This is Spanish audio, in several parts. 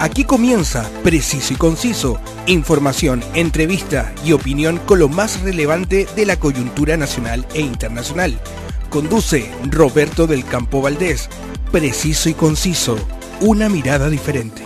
Aquí comienza Preciso y Conciso, información, entrevista y opinión con lo más relevante de la coyuntura nacional e internacional. Conduce Roberto del Campo Valdés. Preciso y Conciso, una mirada diferente.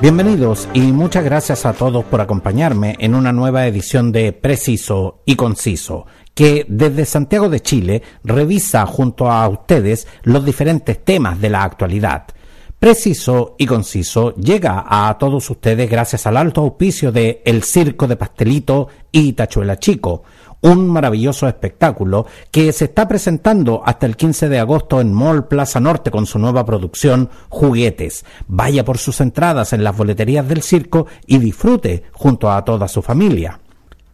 Bienvenidos y muchas gracias a todos por acompañarme en una nueva edición de Preciso y Conciso que desde Santiago de Chile revisa junto a ustedes los diferentes temas de la actualidad. Preciso y conciso llega a todos ustedes gracias al alto auspicio de El Circo de Pastelito y Tachuela Chico, un maravilloso espectáculo que se está presentando hasta el 15 de agosto en Mall Plaza Norte con su nueva producción Juguetes. Vaya por sus entradas en las boleterías del circo y disfrute junto a toda su familia.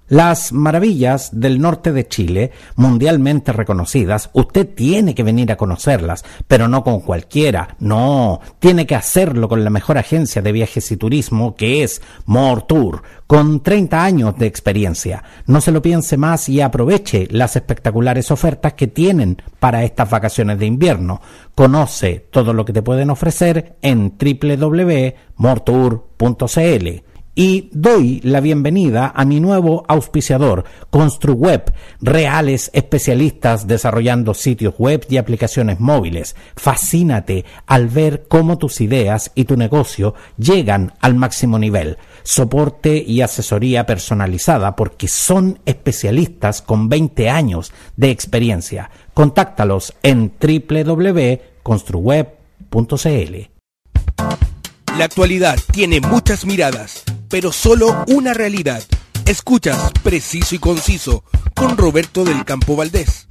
Las maravillas del norte de Chile, mundialmente reconocidas, usted tiene que venir a conocerlas, pero no con cualquiera, no, tiene que hacerlo con la mejor agencia de viajes y turismo que es Tour, con 30 años de experiencia. No se lo piense más y aproveche las espectaculares ofertas que tienen para estas vacaciones de invierno. Conoce todo lo que te pueden ofrecer en www.mortour.cl y doy la bienvenida a mi nuevo auspiciador, ConstruWeb, reales especialistas desarrollando sitios web y aplicaciones móviles. Fascínate al ver cómo tus ideas y tu negocio llegan al máximo nivel. Soporte y asesoría personalizada porque son especialistas con 20 años de experiencia. Contáctalos en www.construweb.cl. La actualidad tiene muchas miradas pero solo una realidad. Escuchas Preciso y Conciso con Roberto del Campo Valdés.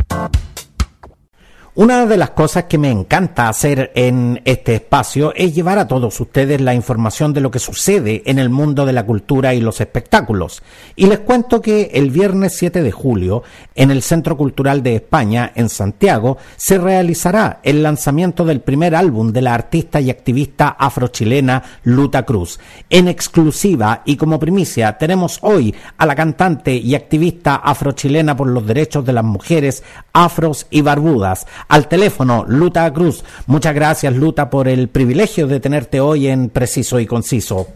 Una de las cosas que me encanta hacer en este espacio es llevar a todos ustedes la información de lo que sucede en el mundo de la cultura y los espectáculos. Y les cuento que el viernes 7 de julio, en el Centro Cultural de España, en Santiago, se realizará el lanzamiento del primer álbum de la artista y activista afrochilena Luta Cruz. En exclusiva y como primicia tenemos hoy a la cantante y activista afrochilena por los derechos de las mujeres afros y barbudas al teléfono, Luta Cruz. Muchas gracias, Luta, por el privilegio de tenerte hoy en Preciso y Conciso.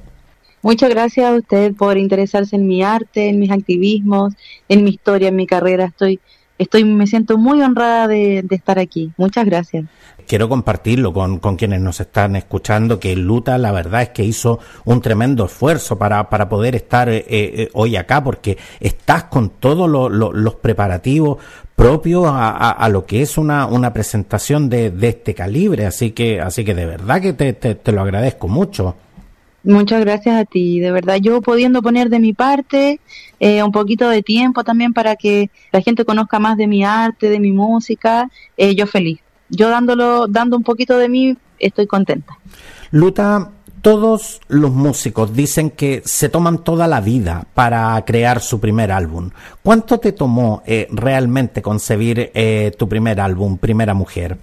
Muchas gracias a usted por interesarse en mi arte, en mis activismos, en mi historia, en mi carrera. Estoy, estoy, me siento muy honrada de, estar aquí. Muchas gracias quiero compartirlo con, quienes nos están escuchando, que Luta la verdad es que hizo un tremendo esfuerzo para, para poder estar eh, eh, hoy acá, porque estás con todos los preparativos propio a, lo que es una, una presentación de, este calibre. Así que, así que de verdad que te, te, lo agradezco mucho. Muchas gracias a ti, de verdad yo pudiendo poner de mi parte eh, un poquito de tiempo también para que la gente conozca más de mi arte, de mi música, eh, yo feliz. Yo dándolo, dando un poquito de mí, estoy contenta. Luta, todos los músicos dicen que se toman toda la vida para crear su primer álbum. ¿Cuánto te tomó eh, realmente concebir eh, tu primer álbum, Primera Mujer?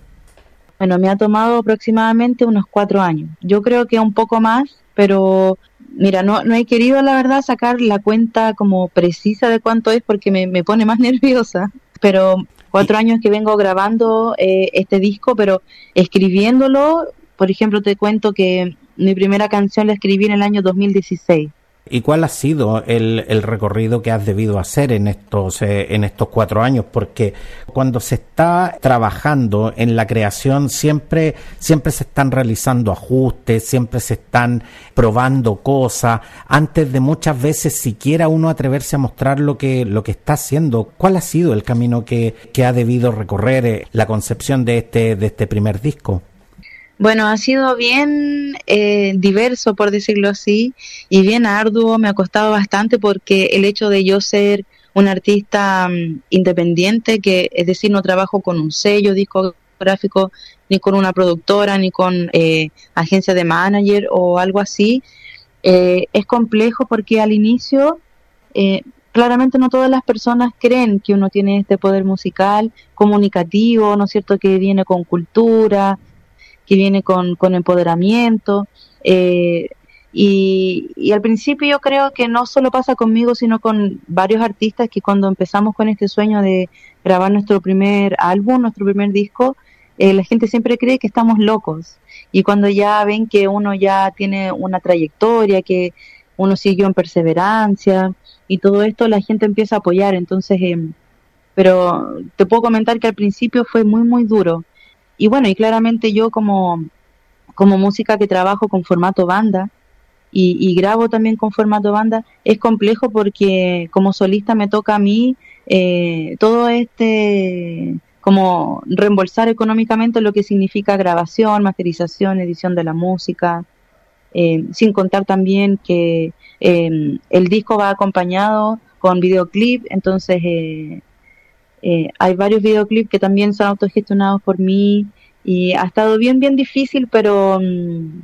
Bueno, me ha tomado aproximadamente unos cuatro años. Yo creo que un poco más, pero mira, no, no he querido la verdad sacar la cuenta como precisa de cuánto es porque me, me pone más nerviosa. Pero cuatro años que vengo grabando eh, este disco, pero escribiéndolo, por ejemplo, te cuento que mi primera canción la escribí en el año 2016. ¿Y cuál ha sido el, recorrido que has debido hacer en estos, eh, en estos cuatro años? Porque cuando se está trabajando en la creación siempre, siempre se están realizando ajustes, siempre se están probando cosas, antes de muchas veces siquiera uno atreverse a mostrar lo que, lo que está haciendo. ¿Cuál ha sido el camino que, que ha debido recorrer eh, la concepción de este, de este primer disco? Bueno, ha sido bien eh, diverso, por decirlo así, y bien arduo. Me ha costado bastante porque el hecho de yo ser un artista mm, independiente, que es decir, no trabajo con un sello discográfico, ni con una productora, ni con eh, agencia de manager o algo así, eh, es complejo porque al inicio claramente no todas las personas creen que uno tiene este poder musical, comunicativo, ¿no es cierto?, que viene con cultura, que viene con, con empoderamiento. Eh, y, y, al principio yo creo que no solo pasa conmigo, sino con varios artistas que cuando empezamos con este sueño de grabar nuestro primer álbum, nuestro primer disco, eh, la gente siempre cree que estamos locos. Y cuando ya ven que uno ya tiene una trayectoria, que uno siguió en perseverancia y todo esto, la gente empieza a apoyar. Entonces, em, pero te puedo comentar que al principio fue muy, muy duro. Y bueno, y claramente yo como, como música que trabajo con formato banda, y, grabo también con formato banda, es complejo porque como solista me toca a mí eh, todo este como reembolsar económicamente lo que significa grabación, masterización, edición de la música, eh, sin contar también que eh, el disco va acompañado con videoclip, entonces hay varios videoclips que también son autogestionados por mí y ha estado bien, bien difícil, pero mm,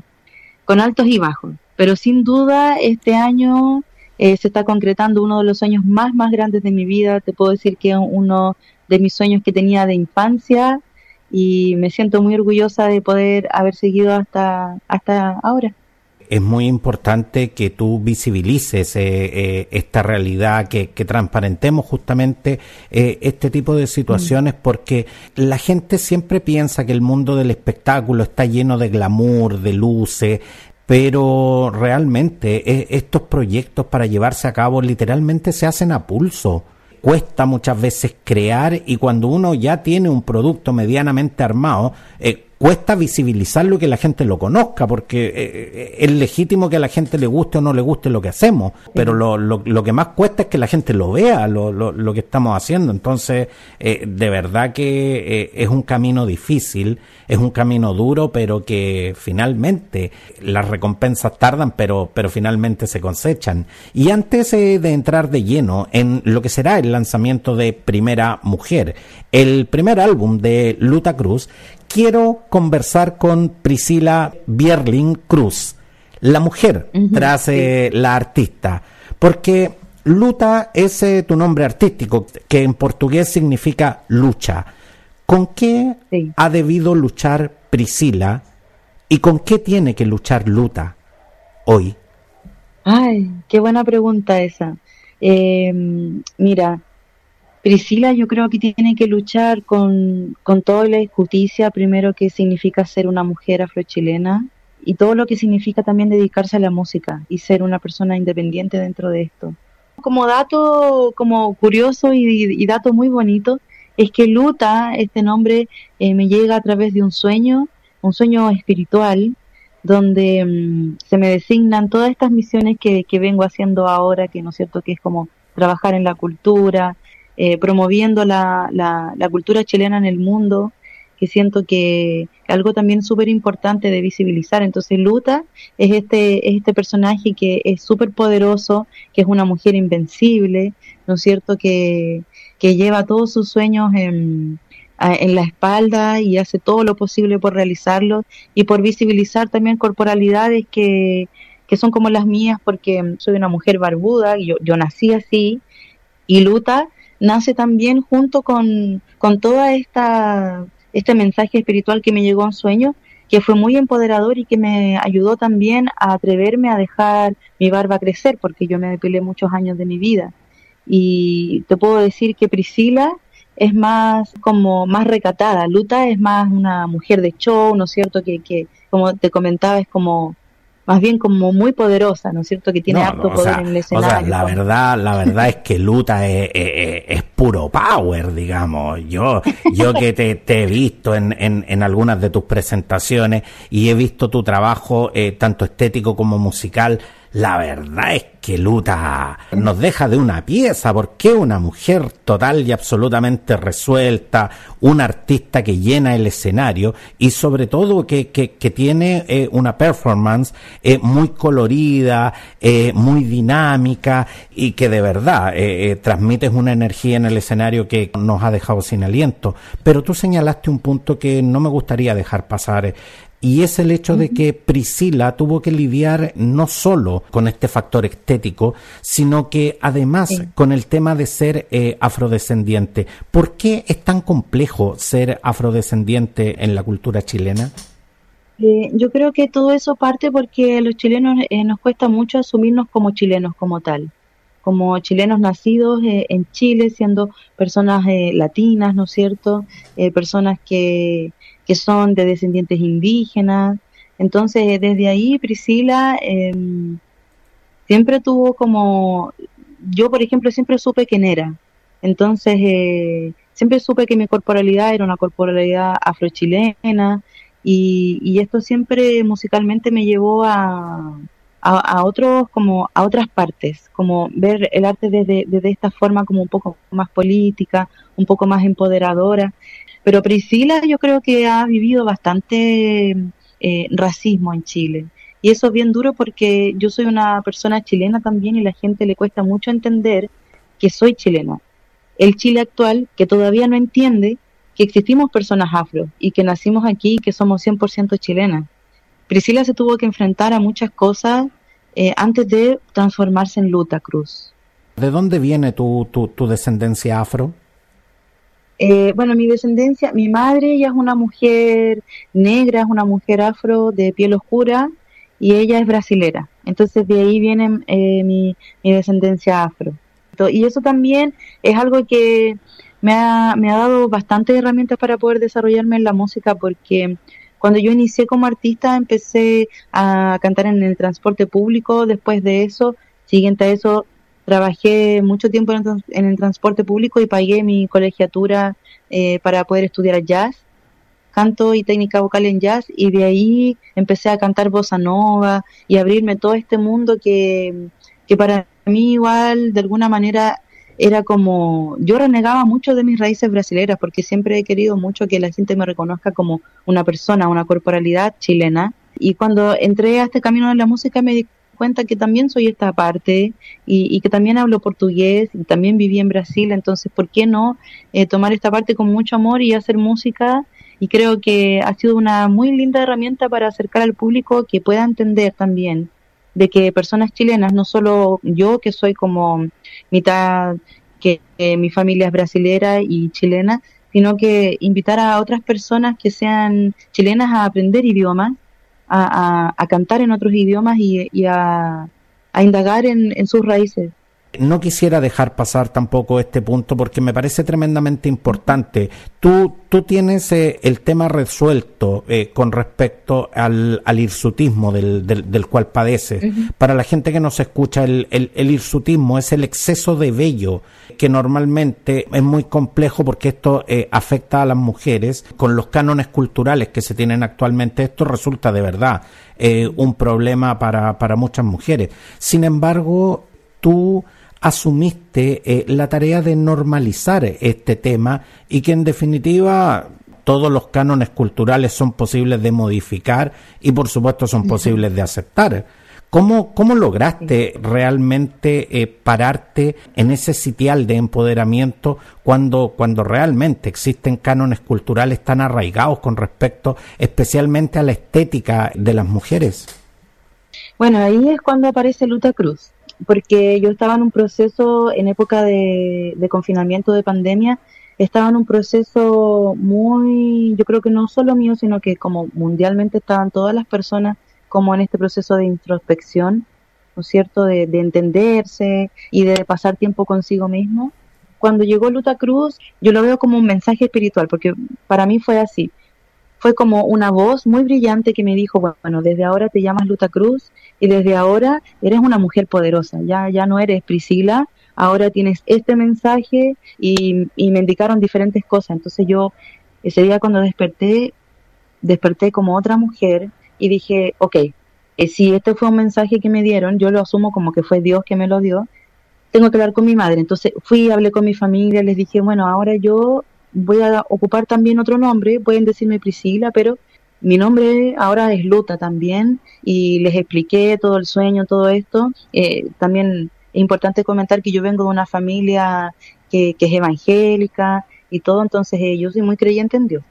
con altos y bajos. Pero sin duda este año eh, se está concretando uno de los sueños más, más grandes de mi vida. Te puedo decir que uno de mis sueños que tenía de infancia y me siento muy orgullosa de poder haber seguido hasta, hasta ahora es muy importante que tú visibilices eh, eh, esta realidad, que, transparentemos justamente este tipo de situaciones, porque la gente siempre piensa que el mundo del espectáculo está lleno de glamour, de luces, pero realmente estos proyectos para llevarse a cabo literalmente se hacen a pulso. Cuesta muchas veces crear y cuando uno ya tiene un producto medianamente armado, eh, cuesta visibilizarlo y que la gente lo conozca, porque eh, eh, es legítimo que a la gente le guste o no le guste lo que hacemos, pero lo, lo, lo que más cuesta es que la gente lo vea, lo, lo, lo que estamos haciendo. Entonces, eh, de verdad que es un camino difícil, es un camino duro, pero que finalmente las recompensas tardan, pero, pero finalmente se cosechan. Y antes de entrar de lleno en lo que será el lanzamiento de Primera Mujer, el primer álbum de Luta Cruz, quiero conversar con Priscila Bierling Cruz, la mujer tras eh, la artista, porque Luta es eh, tu nombre artístico, que en portugués significa lucha. ¿Con qué ha debido luchar Priscila y con qué tiene que luchar Luta hoy? Ay, qué buena pregunta esa. Em, mira, Priscila yo creo que tiene que luchar con, con toda la injusticia, primero que significa ser una mujer afrochilena y todo lo que significa también dedicarse a la música y ser una persona independiente dentro de esto. Como dato como curioso y, dato muy bonito es que Luta, este nombre, eh, me llega a través de un sueño, un sueño espiritual, donde mm, se me designan todas estas misiones que, que vengo haciendo ahora, que no es cierto que es como trabajar en la cultura, eh, promoviendo la, la, cultura chilena en el mundo, que siento que algo también súper importante de visibilizar. Entonces Luta es este, es este personaje que es súper poderoso, que es una mujer invencible, ¿no es cierto? Que, que lleva todos sus sueños en, en la espalda y hace todo lo posible por realizarlos y por visibilizar también corporalidades que, que son como las mías porque soy una mujer barbuda, yo, yo nací así y Luta nace también junto con, con toda esta este mensaje espiritual que me llegó en sueño, que fue muy empoderador y que me ayudó también a atreverme a dejar mi barba crecer, porque yo me depilé muchos años de mi vida. Y te puedo decir que Priscila es más como más recatada, Luta es más una mujer de show, ¿no es cierto? Que, que como te comentaba, es como más bien como muy poderosa, ¿no es cierto? Que tiene alto poder en el escenario. O sea, la verdad, la verdad es que Luta es, puro power, digamos. Yo, yo que te, he visto en, en, en, algunas de tus presentaciones y he visto tu trabajo, eh, tanto estético como musical, la verdad es que Luta nos deja de una pieza, porque una mujer total y absolutamente resuelta, un artista que llena el escenario y sobre todo que, que, tiene eh, una performance eh, muy colorida, eh, muy dinámica y que de verdad transmites una energía en el escenario que nos ha dejado sin aliento. Pero tú señalaste un punto que no me gustaría dejar pasar y es el hecho de que Priscila tuvo que lidiar no solo con este factor estético, sino que además con el tema de ser eh, afrodescendiente. ¿Por qué es tan complejo ser afrodescendiente en la cultura chilena? Eh, yo creo que todo eso parte porque a los chilenos eh, nos cuesta mucho asumirnos como chilenos como tal. como chilenos nacidos eh, en Chile, siendo personas eh, latinas, ¿no es cierto? Personas que, que son de descendientes indígenas. Entonces, desde ahí, Priscila em, siempre tuvo como, yo por ejemplo, siempre supe quién era. Entonces, siempre supe que mi corporalidad era una corporalidad afrochilena y, y esto siempre musicalmente me llevó a, a, otros como a otras partes como ver el arte desde, desde esta forma como un poco más política un poco más empoderadora pero Priscila yo creo que ha vivido bastante eh, racismo en Chile y eso es bien duro porque yo soy una persona chilena también y la gente le cuesta mucho entender que soy chilena el Chile actual que todavía no entiende que existimos personas afro y que nacimos aquí y que somos 100% chilenas Priscila se tuvo que enfrentar a muchas cosas eh, antes de transformarse en Luta Cruz. ¿De dónde viene tu, tu, descendencia afro? Eh, bueno, mi descendencia, mi madre ella es una mujer negra, es una mujer afro de piel oscura y ella es brasilera. Entonces de ahí viene eh, mi, mi, descendencia afro. Y eso también es algo que me ha, me ha dado bastantes herramientas para poder desarrollarme en la música porque cuando yo inicié como artista empecé a cantar en el transporte público, después de eso, siguiente a eso, trabajé mucho tiempo en el, transporte público y pagué mi colegiatura eh, para poder estudiar jazz, canto y técnica vocal en jazz y de ahí empecé a cantar bossa nova y abrirme todo este mundo que, que para mí igual de alguna manera era como, yo renegaba mucho de mis raíces brasileras porque siempre he querido mucho que la gente me reconozca como una persona, una corporalidad chilena. Y cuando entré a este camino de la música me di cuenta que también soy esta parte y, que también hablo portugués y también viví en Brasil, entonces, ¿por qué no eh, tomar esta parte con mucho amor y hacer música? Y creo que ha sido una muy linda herramienta para acercar al público que pueda entender también de que personas chilenas, no solo yo que soy como mitad que mi familia es brasilera y chilena, sino que invitar a otras personas que sean chilenas a aprender idiomas, a, a, cantar en otros idiomas y, a, a indagar en sus raíces no quisiera dejar pasar tampoco este punto porque me parece tremendamente importante. Tú, tú tienes eh, el tema resuelto eh, con respecto al, al hirsutismo del, del, cual padeces. Para la gente que nos escucha, el, el, el, hirsutismo es el exceso de vello que normalmente es muy complejo porque esto eh, afecta a las mujeres. Con los cánones culturales que se tienen actualmente, esto resulta de verdad un problema para, para muchas mujeres. Sin embargo, tú asumiste eh, la tarea de normalizar este tema y que en definitiva todos los cánones culturales son posibles de modificar y por supuesto son posibles de aceptar. ¿Cómo, cómo lograste realmente eh, pararte en ese sitial de empoderamiento cuando, cuando realmente existen cánones culturales tan arraigados con respecto especialmente a la estética de las mujeres? Bueno, ahí es cuando aparece Luta Cruz porque yo estaba en un proceso en época de, confinamiento de pandemia, estaba en un proceso muy, yo creo que no solo mío, sino que como mundialmente estaban todas las personas como en este proceso de introspección, ¿no es cierto?, de, de entenderse y de pasar tiempo consigo mismo. Cuando llegó Luta Cruz, yo lo veo como un mensaje espiritual, porque para mí fue así fue como una voz muy brillante que me dijo, bueno, desde ahora te llamas Luta Cruz y desde ahora eres una mujer poderosa, ya, ya no eres Priscila, ahora tienes este mensaje y, me indicaron diferentes cosas. Entonces yo ese día cuando desperté, desperté como otra mujer y dije, ok, eh, si este fue un mensaje que me dieron, yo lo asumo como que fue Dios que me lo dio, tengo que hablar con mi madre. Entonces fui, hablé con mi familia, les dije, bueno, ahora yo voy a ocupar también otro nombre, pueden decirme Priscila, pero mi nombre ahora es Luta también y les expliqué todo el sueño, todo esto. Eh, también es importante comentar que yo vengo de una familia que, es evangélica y todo, entonces eh, yo soy muy creyente en Dios.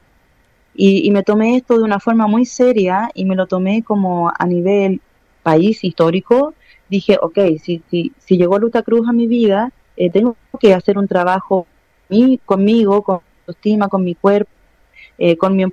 Y, me tomé esto de una forma muy seria y me lo tomé como a nivel país histórico. Dije, ok, si, si, si llegó Luta Cruz a mi vida, eh, tengo que hacer un trabajo conmigo, con autoestima, con mi cuerpo, eh, con mi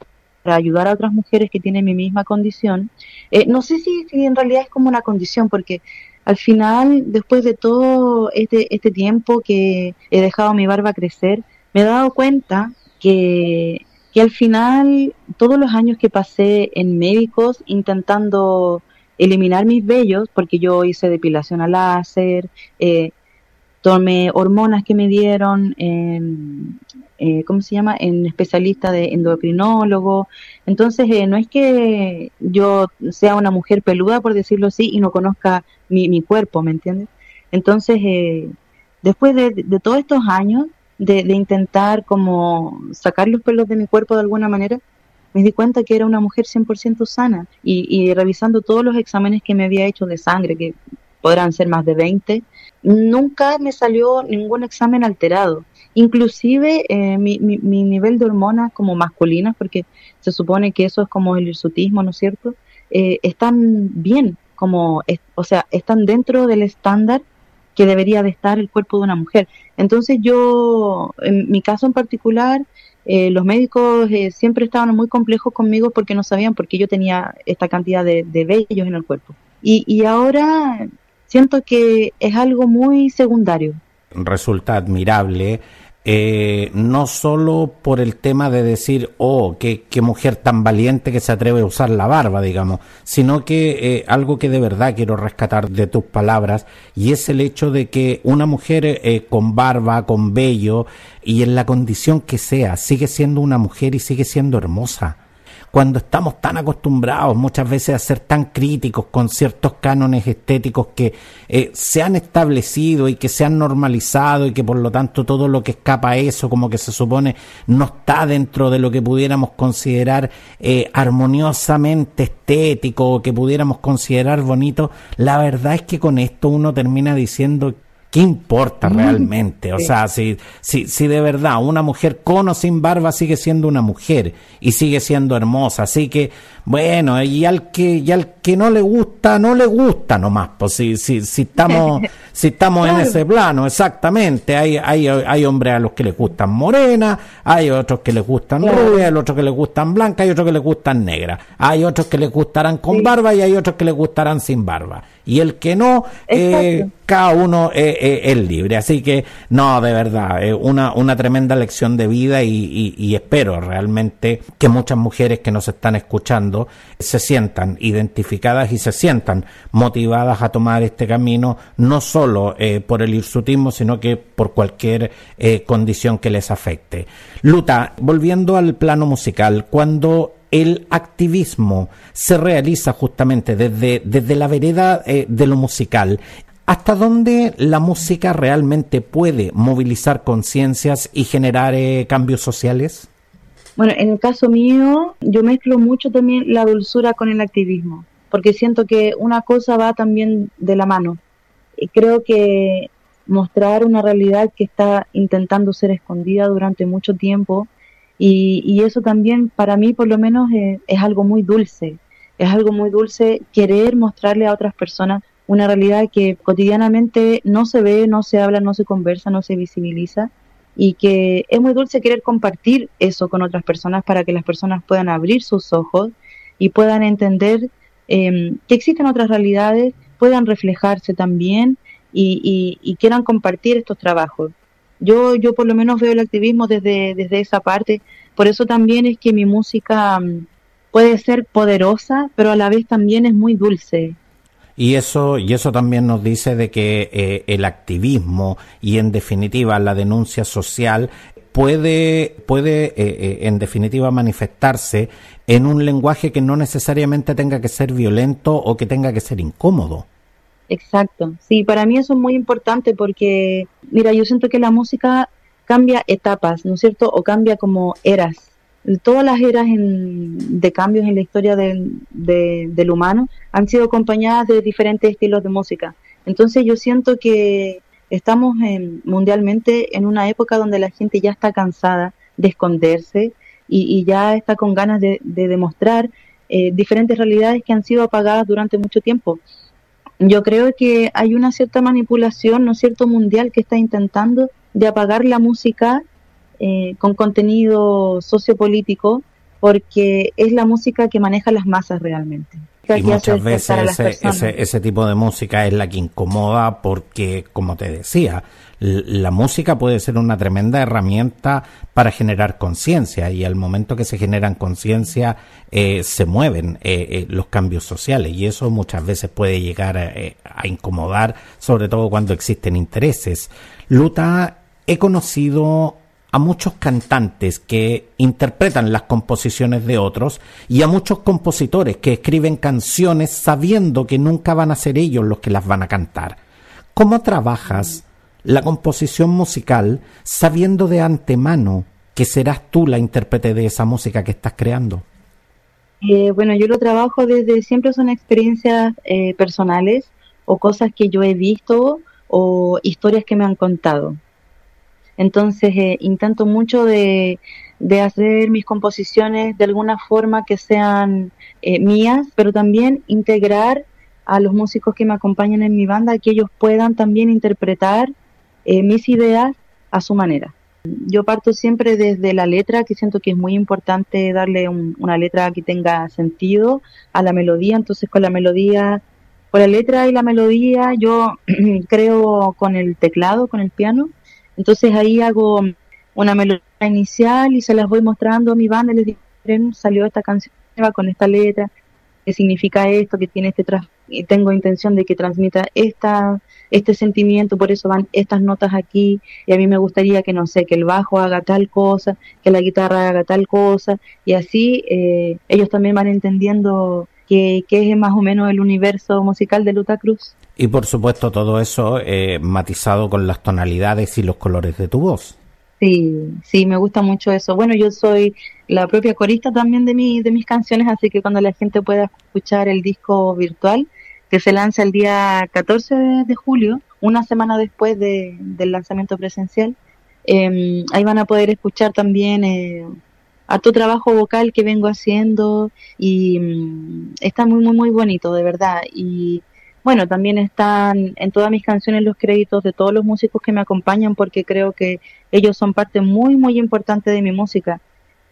para ayudar a otras mujeres que tienen mi misma condición. Eh, no sé si, en realidad es como una condición, porque al final, después de todo este, este tiempo que he dejado mi barba crecer, me he dado cuenta que, que al final todos los años que pasé en médicos intentando eliminar mis vellos, porque yo hice depilación a láser, eh, tomé hormonas que me dieron, en, eh, ¿cómo se llama?, en especialista de endocrinólogo. Entonces, eh, no es que yo sea una mujer peluda, por decirlo así, y no conozca mi, mi cuerpo, ¿me entiendes? Entonces, eh, después de, de, todos estos años de, de, intentar como sacar los pelos de mi cuerpo de alguna manera, me di cuenta que era una mujer 100% sana y, y revisando todos los exámenes que me había hecho de sangre, que podrán ser más de 20, nunca me salió ningún examen alterado. Inclusive eh, mi, mi, mi, nivel de hormonas como masculinas, porque se supone que eso es como el hirsutismo, ¿no es cierto? Eh, están bien, como, o sea, están dentro del estándar que debería de estar el cuerpo de una mujer. Entonces yo, en mi caso en particular, eh, los médicos eh, siempre estaban muy complejos conmigo porque no sabían por qué yo tenía esta cantidad de, de vellos en el cuerpo. Y, y ahora siento que es algo muy secundario. Resulta admirable eh, no solo por el tema de decir, oh, qué, qué, mujer tan valiente que se atreve a usar la barba, digamos, sino que eh, algo que de verdad quiero rescatar de tus palabras, y es el hecho de que una mujer eh, con barba, con vello, y en la condición que sea, sigue siendo una mujer y sigue siendo hermosa cuando estamos tan acostumbrados muchas veces a ser tan críticos con ciertos cánones estéticos que eh, se han establecido y que se han normalizado y que por lo tanto todo lo que escapa a eso como que se supone no está dentro de lo que pudiéramos considerar eh, armoniosamente estético o que pudiéramos considerar bonito, la verdad es que con esto uno termina diciendo ¿Qué importa realmente? O sea, si, si, si de verdad una mujer con o sin barba sigue siendo una mujer y sigue siendo hermosa, así que bueno, y al que, y al que no le gusta, no le gusta nomás, pues si, si, si estamos, si estamos en ese plano, exactamente, hay, hay, hay hombres a los que les gustan morenas, hay otros que les gustan rubias, hay otros que les gustan blancas, hay otros que les gustan negras, hay otros que les gustarán con sí. barba y hay otros que les gustarán sin barba. Y el que no, eh, cada uno eh, eh, es libre. Así que, no, de verdad, es una, una tremenda lección de vida y, y, y espero realmente que muchas mujeres que nos están escuchando se sientan identificadas y se sientan motivadas a tomar este camino, no solo eh, por el hirsutismo, sino que por cualquier eh, condición que les afecte. Luta, volviendo al plano musical, cuando el activismo se realiza justamente desde, desde la vereda eh, de lo musical. ¿Hasta dónde la música realmente puede movilizar conciencias y generar cambios sociales? Bueno, en el caso mío, yo mezclo mucho también la dulzura con el activismo, porque siento que una cosa va también de la mano. Y creo que mostrar una realidad que está intentando ser escondida durante mucho tiempo, y, eso también para mí por lo menos es, es algo muy dulce, es algo muy dulce querer mostrarle a otras personas una realidad que cotidianamente no se ve, no se habla, no se conversa, no se visibiliza y que es muy dulce querer compartir eso con otras personas para que las personas puedan abrir sus ojos y puedan entender eh, que existen otras realidades, puedan reflejarse también y, y, quieran compartir estos trabajos. Yo, yo por lo menos veo el activismo desde, desde esa parte, por eso también es que mi música um, puede ser poderosa, pero a la vez también es muy dulce, y eso, y eso también nos dice de que eh, el activismo y en definitiva la denuncia social puede, puede eh, eh, en definitiva manifestarse en un lenguaje que no necesariamente tenga que ser violento o que tenga que ser incómodo. Exacto, sí, para mí eso es muy importante porque, mira, yo siento que la música cambia etapas, ¿no es cierto? O cambia como eras todas las eras en, de cambios en la historia de, de, del humano han sido acompañadas de diferentes estilos de música. Entonces yo siento que estamos en, mundialmente en una época donde la gente ya está cansada de esconderse y, y ya está con ganas de, de demostrar eh, diferentes realidades que han sido apagadas durante mucho tiempo. Yo creo que hay una cierta manipulación, ¿no es cierto?, mundial que está intentando de apagar la música eh, con contenido sociopolítico porque es la música que maneja las masas realmente. y muchas veces ese, personas. ese, ese tipo de música es la que incomoda porque, como te decía, la música puede ser una tremenda herramienta para generar conciencia y al momento que se generan conciencia eh, se mueven eh, eh, los cambios sociales y eso muchas veces puede llegar a, a incomodar, sobre todo cuando existen intereses. Luta, he conocido a muchos cantantes que interpretan las composiciones de otros y a muchos compositores que escriben canciones sabiendo que nunca van a ser ellos los que las van a cantar. ¿Cómo trabajas la composición musical sabiendo de antemano que serás tú la intérprete de esa música que estás creando? Eh, bueno, yo lo trabajo desde siempre son experiencias eh, personales o cosas que yo he visto o historias que me han contado. Entonces eh, intento mucho de, hacer mis composiciones de alguna forma que sean eh, mías, pero también integrar a los músicos que me acompañan en mi banda, que ellos puedan también interpretar eh, mis ideas a su manera. Yo parto siempre desde la letra, que siento que es muy importante darle un- una letra que tenga sentido a la melodía, entonces con la melodía, con la letra y la melodía, yo creo con el teclado, con el piano, entonces ahí hago una melodía inicial y se las voy mostrando a mi banda les digo, "Miren, salió esta canción nueva con esta letra, que significa esto, que tiene este tras y tengo intención de que transmita esta este sentimiento, por eso van estas notas aquí y a mí me gustaría que no sé, que el bajo haga tal cosa, que la guitarra haga tal cosa y así eh, ellos también van entendiendo que, que es más o menos el universo musical de Luta Cruz. Y por supuesto todo eso eh, matizado con las tonalidades y los colores de tu voz. Sí, sí, me gusta mucho eso. Bueno, yo soy la propia corista también de, mi, de mis canciones, así que cuando la gente pueda escuchar el disco virtual, que se lanza el día 14 de, de julio, una semana después de, del lanzamiento presencial, eh, ahí van a poder escuchar también eh, harto trabajo vocal que vengo haciendo y mm, está muy, muy, muy bonito, de verdad. Y bueno, también están en todas mis canciones los créditos de todos los músicos que me acompañan porque creo que ellos son parte muy, muy importante de mi música.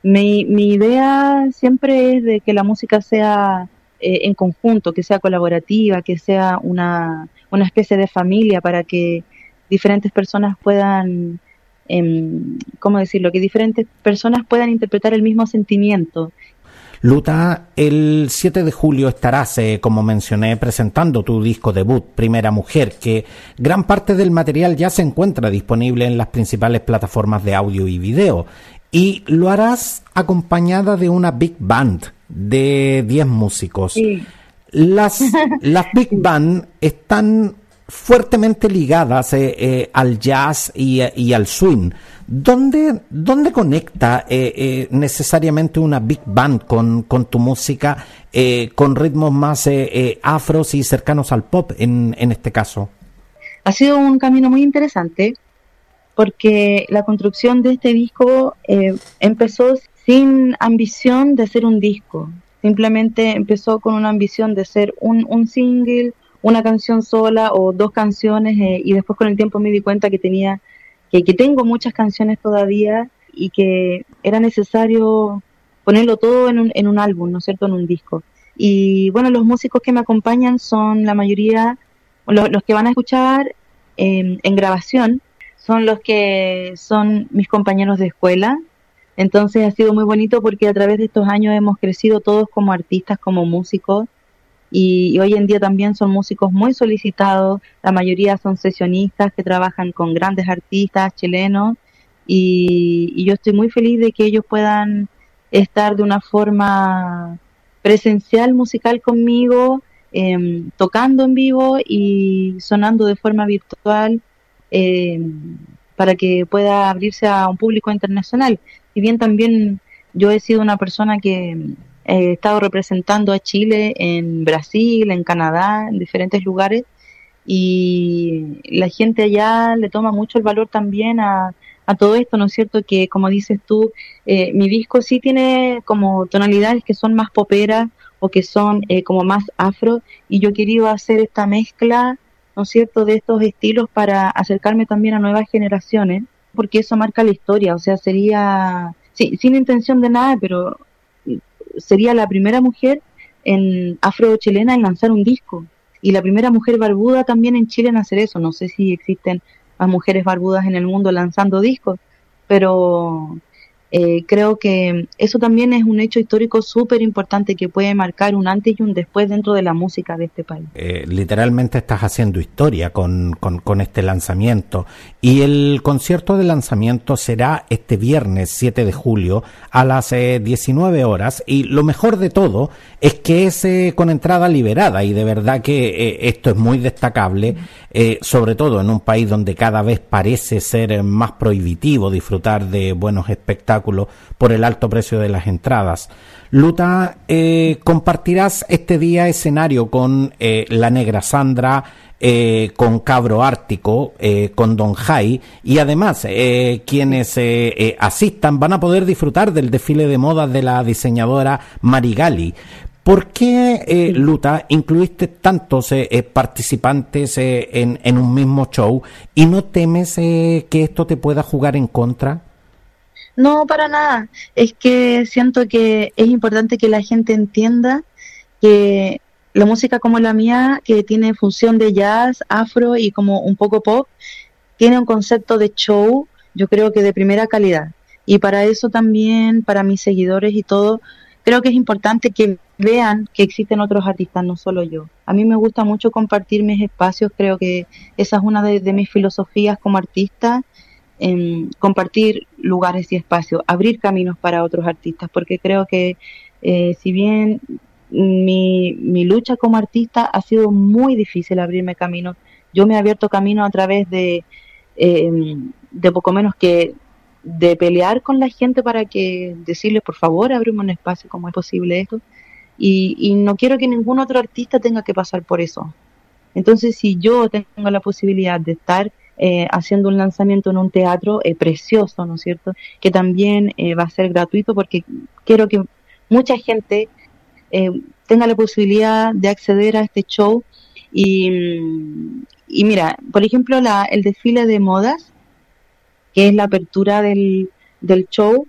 Mi, mi idea siempre es de que la música sea eh, en conjunto, que sea colaborativa, que sea una, una especie de familia para que diferentes personas puedan, ¿cómo decirlo? Que diferentes personas puedan interpretar el mismo sentimiento. Luta, el 7 de julio estarás, eh, como mencioné, presentando tu disco debut, Primera Mujer, que gran parte del material ya se encuentra disponible en las principales plataformas de audio y video. Y lo harás acompañada de una big band de 10 músicos. Sí. Las, las big band están fuertemente ligadas eh, eh, al jazz y, al swing. ¿Dónde, dónde conecta eh, eh, necesariamente una big band con, con tu música, con ritmos más afros y cercanos al pop en, en este caso? Ha sido un camino muy interesante porque la construcción de este disco empezó sin ambición de ser un disco, simplemente empezó con una ambición de ser un, un single, una canción sola o dos canciones eh, y después con el tiempo me di cuenta que tenía que, que tengo muchas canciones todavía y que era necesario ponerlo todo en un, en un álbum, ¿no es cierto?, en un disco. Y bueno, los músicos que me acompañan son la mayoría, los, los que van a escuchar eh, en grabación, son los que son mis compañeros de escuela. Entonces ha sido muy bonito porque a través de estos años hemos crecido todos como artistas, como músicos. Y, hoy en día también son músicos muy solicitados. La mayoría son sesionistas que trabajan con grandes artistas chilenos. Y, y yo estoy muy feliz de que ellos puedan estar de una forma presencial musical conmigo, eh, tocando en vivo y sonando de forma virtual eh, para que pueda abrirse a un público internacional. Si bien también yo he sido una persona que he estado representando a Chile en Brasil, en Canadá, en diferentes lugares, y la gente allá le toma mucho el valor también a, a todo esto, ¿no es cierto? Que como dices tú, eh, mi disco sí tiene como tonalidades que son más poperas o que son eh, como más afro, y yo querido hacer esta mezcla ¿no es cierto?, de estos estilos para acercarme también a nuevas generaciones, porque eso marca la historia, o sea, sería, sí, sin intención de nada, pero sería la primera mujer en afro-chilena en lanzar un disco. Y la primera mujer barbuda también en Chile en hacer eso. No sé si existen más mujeres barbudas en el mundo lanzando discos, pero eh, creo que eso también es un hecho histórico súper importante que puede marcar un antes y un después dentro de la música de este país. Eh, literalmente estás haciendo historia con, con, este lanzamiento. Y el concierto de lanzamiento será este viernes 7 de julio a las 19 eh, horas. Y lo mejor de todo es que es con entrada liberada. Y de verdad que esto es muy destacable, sobre todo en un país donde cada vez parece ser más prohibitivo disfrutar de buenos espectáculos por el alto precio de las entradas. Luta, eh, compartirás este día escenario con eh, la negra Sandra, eh, con Cabro Ártico, con Don Jai y además quienes asistan van a poder disfrutar del desfile de moda de la diseñadora Marigali. ¿Por qué, Luta, incluiste tantos participantes en, un mismo show y no temes que esto te pueda jugar en contra? No, para nada. Es que siento que es importante que la gente entienda que la música como la mía, que tiene función de jazz, afro y como un poco pop, tiene un concepto de show, yo creo que de primera calidad. Y para eso también, para mis seguidores y todo, creo que es importante que vean que existen otros artistas, no solo yo. A mí me gusta mucho compartir mis espacios, creo que esa es una de, de mis filosofías como artista en compartir lugares y espacios, abrir caminos para otros artistas, porque creo que eh, si bien mi, mi lucha como artista ha sido muy difícil abrirme camino, yo me he abierto camino a través de, eh, de poco menos que de pelear con la gente para que decirle por favor abrimos un espacio como es posible esto y, y no quiero que ningún otro artista tenga que pasar por eso. Entonces si yo tengo la posibilidad de estar eh, haciendo un lanzamiento en un teatro eh, precioso, ¿no es cierto? Que también eh, va a ser gratuito porque quiero que mucha gente tenga la posibilidad de acceder a este show. Y, y mira, por ejemplo, la, el desfile de modas, que es la apertura del, del show,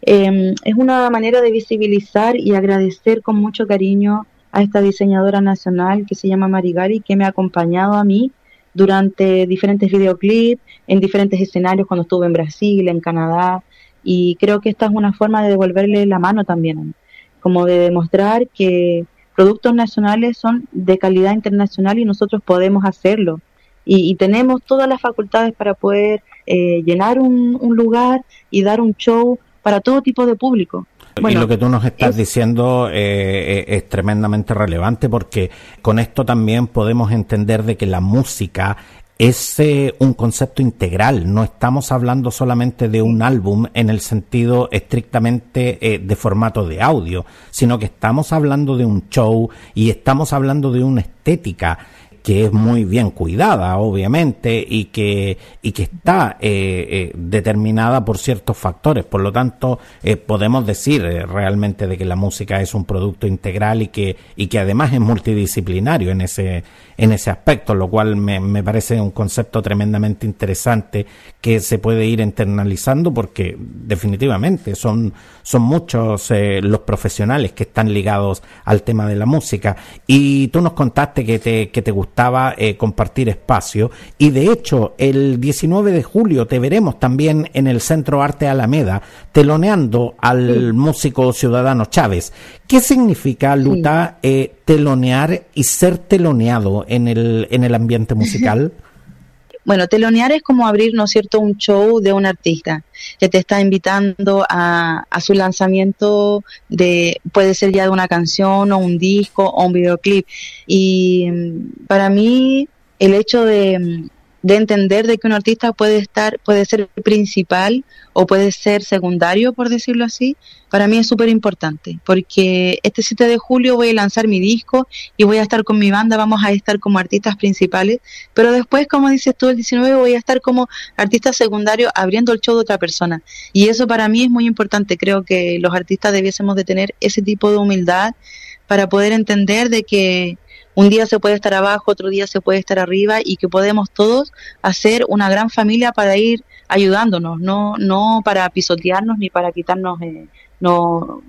es una manera de visibilizar y agradecer con mucho cariño a esta diseñadora nacional que se llama Marigari, que me ha acompañado a mí durante diferentes videoclips, en diferentes escenarios cuando estuve en Brasil, en Canadá, y creo que esta es una forma de devolverle la mano también, como de demostrar que productos nacionales son de calidad internacional y nosotros podemos hacerlo. Y, tenemos todas las facultades para poder eh, llenar un, un lugar y dar un show para todo tipo de público y lo que tú nos estás diciendo eh, eh, es tremendamente relevante porque con esto también podemos entender de que la música es eh, un concepto integral, no estamos hablando solamente de un álbum en el sentido estrictamente de formato de audio, sino que estamos hablando de un show y estamos hablando de una estética que es muy bien cuidada, obviamente, y que, y que está eh, eh, determinada por ciertos factores. Por lo tanto, eh, podemos decir realmente de que la música es un producto integral y que, y que además es multidisciplinario en ese, en ese aspecto, lo cual me, me parece un concepto tremendamente interesante que se puede ir internalizando porque definitivamente son, son muchos los profesionales que están ligados al tema de la música. Y tú nos contaste que te, que te gustó estaba eh, compartir espacio y de hecho el 19 de julio te veremos también en el Centro Arte Alameda teloneando al músico ciudadano Chávez. ¿Qué significa, Luta, eh, telonear y ser teloneado en el, en el ambiente musical? Bueno, telonear es como abrir, ¿no es cierto?, un show de un artista que te está invitando a, a, su lanzamiento de, puede ser ya de una canción o un disco o un videoclip. Y mm, para mí, el hecho de, de entender de que un artista puede estar, puede ser principal o puede ser secundario, por decirlo así, para mí es súper importante, porque este 7 de julio voy a lanzar mi disco y voy a estar con mi banda, vamos a estar como artistas principales, pero después, como dices tú, el 19 voy a estar como artista secundario abriendo el show de otra persona. Y eso para mí es muy importante, creo que los artistas debiésemos de tener ese tipo de humildad para poder entender de que un día se puede estar abajo, otro día se puede estar arriba y que podemos todos hacer una gran familia para ir ayudándonos, no, no para pisotearnos ni para quitarnos, eh, no,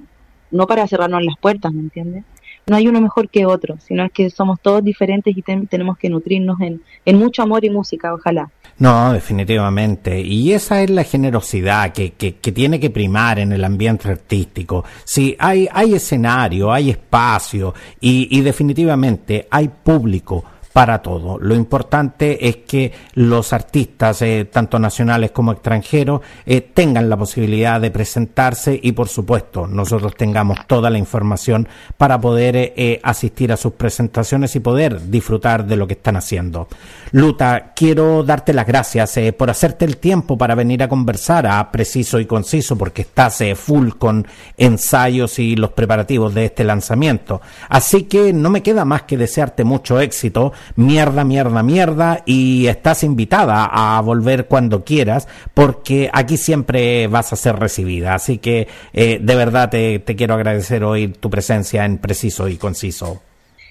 no para cerrarnos las puertas, ¿me entiendes? no hay uno mejor que otro, sino es que somos todos diferentes y tenemos que nutrirnos en, en mucho amor y música, ojalá. No, definitivamente. Y esa es la generosidad que, que, que, tiene que primar en el ambiente artístico. Sí, hay, hay escenario, hay espacio y, y definitivamente hay público para todo. Lo importante es que los artistas, eh, tanto nacionales como extranjeros, eh, tengan la posibilidad de presentarse y, por supuesto, nosotros tengamos toda la información para poder eh, asistir a sus presentaciones y poder disfrutar de lo que están haciendo. Luta, quiero darte las gracias por hacerte el tiempo para venir a conversar a preciso y conciso, porque estás full con ensayos y los preparativos de este lanzamiento. Así que no me queda más que desearte mucho éxito mierda, mierda, mierda y estás invitada a volver cuando quieras porque aquí siempre vas a ser recibida. Así que eh, de verdad te, quiero agradecer hoy tu presencia en Preciso y Conciso.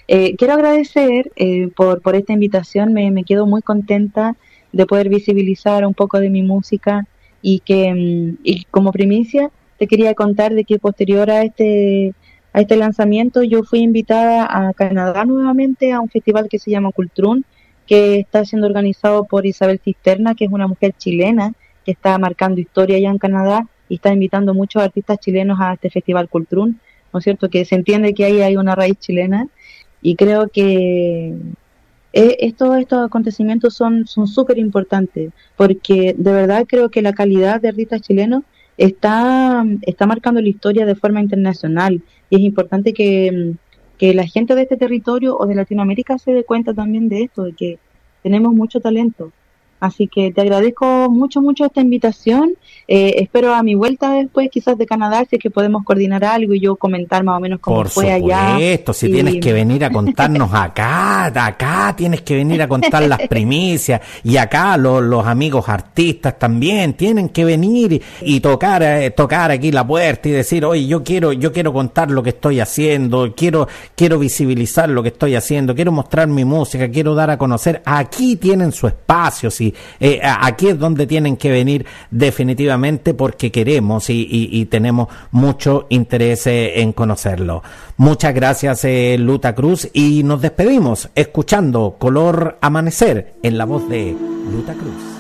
Eh, quiero agradecer eh, por, por esta invitación, me, me quedo muy contenta de poder visibilizar un poco de mi música y que mm, y como primicia te quería contar de que posterior a este a este lanzamiento yo fui invitada a Canadá nuevamente a un festival que se llama Cultrun, que está siendo organizado por Isabel Cisterna, que es una mujer chilena que está marcando historia allá en Canadá y está invitando muchos artistas chilenos a este festival Cultrun, ¿no es cierto? Que se entiende que ahí hay una raíz chilena y creo que eh, estos, estos acontecimientos son súper importantes porque de verdad creo que la calidad de artistas chilenos está, está marcando la historia de forma internacional. Y es importante que, que la gente de este territorio o de Latinoamérica se dé cuenta también de esto, de que tenemos mucho talento Así que te agradezco mucho, mucho esta invitación. Eh, espero a mi vuelta después, quizás de Canadá, si es que podemos coordinar algo y yo comentar más o menos cómo fue allá. Por supuesto, si tienes que venir a contarnos acá, acá tienes que venir a contar las primicias y acá los, los amigos artistas también tienen que venir y, tocar, eh, tocar aquí la puerta y decir, oye, yo quiero, yo quiero contar lo que estoy haciendo, quiero, quiero visibilizar lo que estoy haciendo, quiero mostrar mi música, quiero dar a conocer. Aquí tienen su espacio, si eh, aquí es donde tienen que venir definitivamente porque queremos y, tenemos mucho interés eh, en conocerlo. Muchas gracias, eh, Luta Cruz, y nos despedimos escuchando Color Amanecer en la voz de Luta Cruz.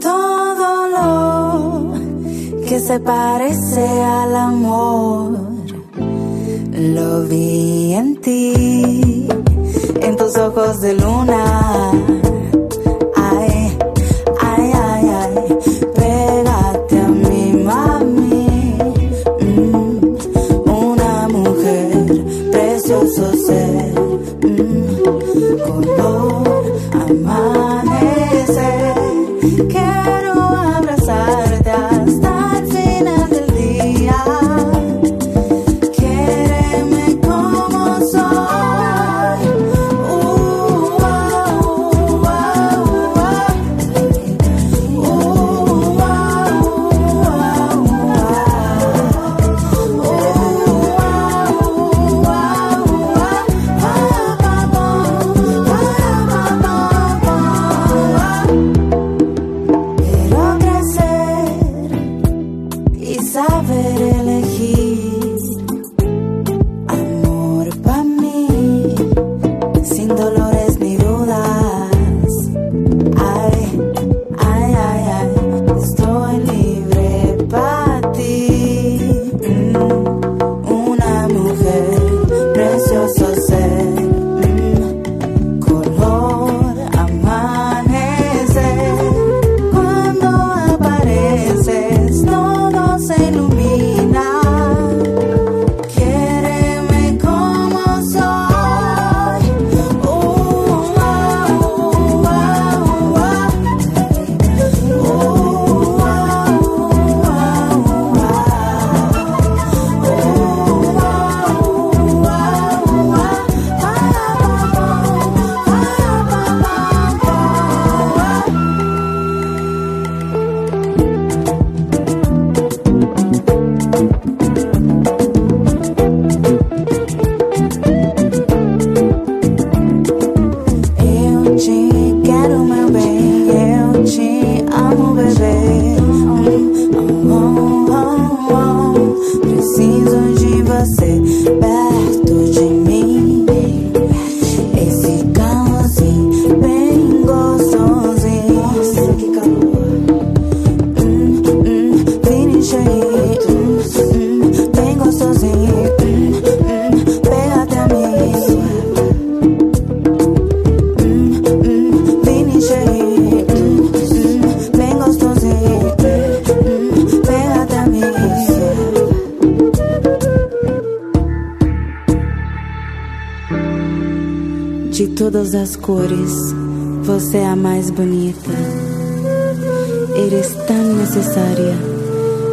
Todo lo que se parece al amor lo vi en ti en tus ojos de luna. Ay, ay, ay, ay, pégate a mi mami. Mm, una mujer, precioso ser, mm, color, amanecer. Todas as cores, você é a mais bonita. Eres tão necessária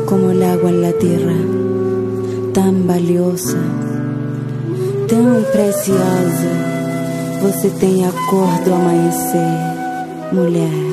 como o água na terra, tão valiosa, tão preciosa. Você tem a cor do amanhecer, mulher.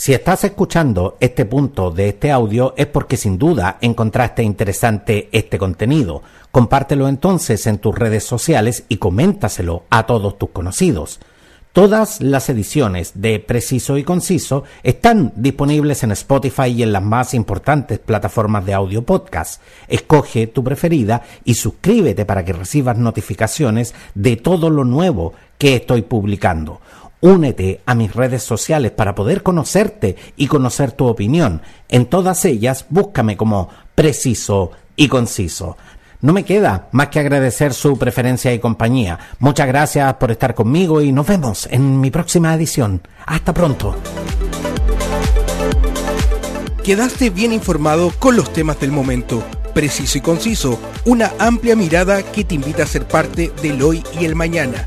Si estás escuchando este punto de este audio es porque sin duda encontraste interesante este contenido. Compártelo entonces en tus redes sociales y coméntaselo a todos tus conocidos. Todas las ediciones de Preciso y Conciso están disponibles en Spotify y en las más importantes plataformas de audio podcast. Escoge tu preferida y suscríbete para que recibas notificaciones de todo lo nuevo que estoy publicando. Únete a mis redes sociales para poder conocerte y conocer tu opinión. En todas ellas búscame como preciso y conciso. No me queda más que agradecer su preferencia y compañía. Muchas gracias por estar conmigo y nos vemos en mi próxima edición. Hasta pronto. Quedaste bien informado con los temas del momento. Preciso y conciso, una amplia mirada que te invita a ser parte del hoy y el mañana